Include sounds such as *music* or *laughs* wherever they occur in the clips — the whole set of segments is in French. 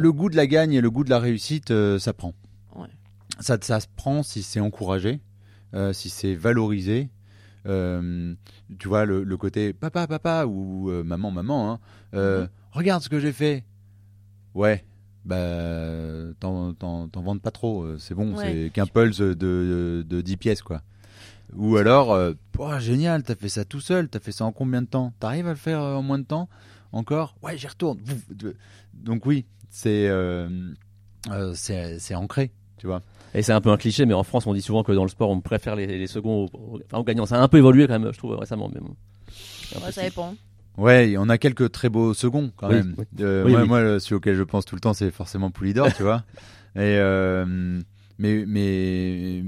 le goût de la gagne et le goût de la réussite, euh, ça prend. Ouais. Ça, ça se prend si c'est encouragé, euh, si c'est valorisé. Euh, tu vois, le, le côté papa, papa ou maman, maman, hein, Mhm. regarde ce que j'ai fait. Ouais, bah, t'en, vantes pas trop, c'est bon, Ouais. c'est qu'un pulse de, de, de 10 pièces, quoi. Ou alors, euh, génial, t'as fait ça tout seul, t'as fait ça en combien de temps? T'arrives à le faire en moins de temps? Encore? Ouais, j'y retourne. Donc oui, c'est, euh, euh, c'est, c'est ancré, tu vois. Et c'est un peu un cliché, mais en France, on dit souvent que dans le sport, on préfère les, les seconds aux, aux- enfin, aux gagnants. Ça a un peu évolué quand même, je trouve, récemment. Mais bon. Ouais, ça dépend. Ouais, on a quelques très beaux seconds quand Oui, même. oui. Euh, Oui, moi, oui. moi, celui auquel je pense tout le temps, c'est forcément Poulidor, tu vois. *laughs* Et euh, mais mais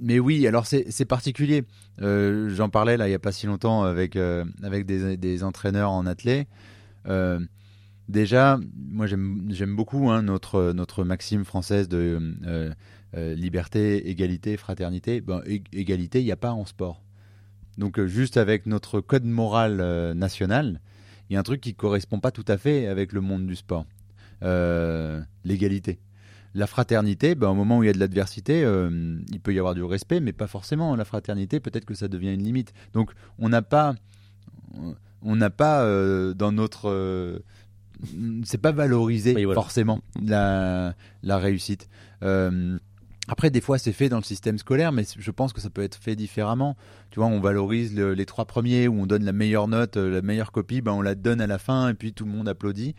mais oui, alors c'est c'est particulier. Euh, J'en parlais là il y a pas si longtemps avec euh, avec des, des entraîneurs en athlée. Euh, déjà, moi j'aime beaucoup hein, notre maxime française de euh, euh, liberté, égalité, fraternité. Ben, ég- égalité, il n'y a pas en sport. Donc juste avec notre code moral national, il y a un truc qui correspond pas tout à fait avec le monde du sport. L'égalité. La fraternité, ben, au moment où il y a de l'adversité, il peut y avoir du respect, mais pas forcément. La fraternité, peut-être que ça devient une limite. Donc on n'a pas, on n'a pas euh, dans notre, euh, c'est pas valorisé Oui, voilà. forcément la, la réussite. Euh, après, des fois, c'est fait dans le système scolaire, mais je pense que ça peut être fait différemment. Tu vois, on valorise le- les trois premiers, où on donne la meilleure note, la meilleure copie, ben on la donne à la fin, et puis tout le monde applaudit.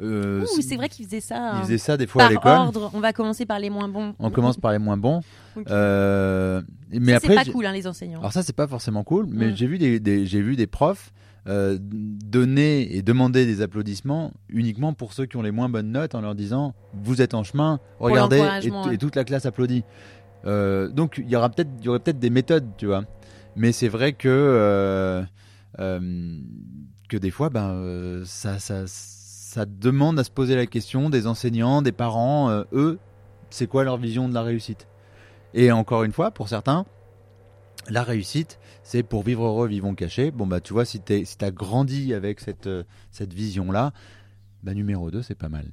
Euh, Ouh, c'est vrai qu'ils faisaient ça. Ils hein. faisaient ça des fois à Par l'école. ordre, on va commencer par les moins bons. On commence par les moins bons. *laughs* Euh, mais Ça, après, c'est pas j'ai- cool, hein, les enseignants. alors ça, c'est pas forcément cool, mais Mm. j'ai vu des, des- j'ai vu des profs euh, donner et demander des applaudissements uniquement pour ceux qui ont les moins bonnes notes en leur disant vous êtes en chemin, regardez et, l'encouragement, ouais. et toute la classe applaudit. Euh, donc il y aura peut-être, il y aurait peut-être des méthodes, tu vois. Mais c'est vrai que euh, que des fois, ben ça, ça, ça demande à se poser la question des enseignants, des parents, eux, c'est quoi leur vision de la réussite? Et encore une fois, pour certains, la réussite, c'est pour vivre heureux, vivons cachés. Bon, bah, tu vois, si tu si grandi avec cette, euh, cette vision-là, bah, numéro 2, c'est pas mal.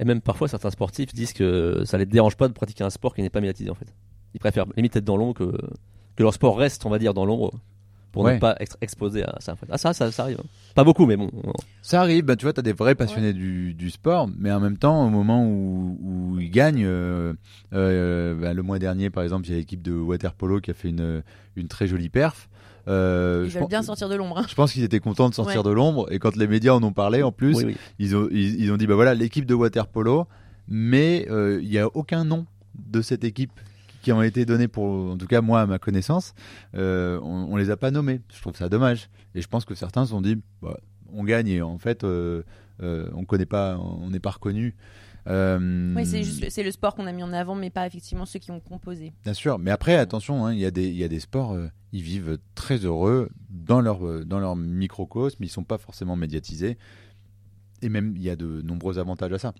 Et même parfois, certains sportifs disent que ça les dérange pas de pratiquer un sport qui n'est pas médiatisé en fait. Ils préfèrent limite être dans l'ombre que, que leur sport reste, on va dire, dans l'ombre pour Ouais. ne pas être exposé à ça. Ah, ça, ça, ça arrive. hein. Pas beaucoup, mais bon. Ça arrive, bah, tu vois, tu as des vrais passionnés du, du sport, mais en même temps, au moment où, où ils gagnent, euh, euh, bah, le mois dernier, par exemple, il y a l'équipe de waterpolo qui a fait une, une très jolie perf. Euh, Ils je veulent pense- bien sortir de l'ombre. hein. Je pense qu'ils étaient contents de sortir Ouais. de l'ombre, et quand les médias en ont parlé, en plus, Oui, oui. ils ont, ils, ils ont dit bah voilà l'équipe de waterpolo mais euh, il n'y a aucun nom de cette équipe qui ont été donnés pour en tout cas moi à ma connaissance euh, on, on les a pas nommés je trouve ça dommage et je pense que certains se sont dit bah, on gagne et en fait euh, euh, on connaît pas on n'est pas reconnu Oui, c'est juste c'est le sport qu'on a mis en avant, mais pas effectivement ceux qui ont composé. Bien sûr, mais après, attention, hein, il y, a des- il y a des sports, ils vivent très heureux dans leur, dans leur microcosme, ils sont pas forcément médiatisés. Et même, il y a de nombreux avantages à ça.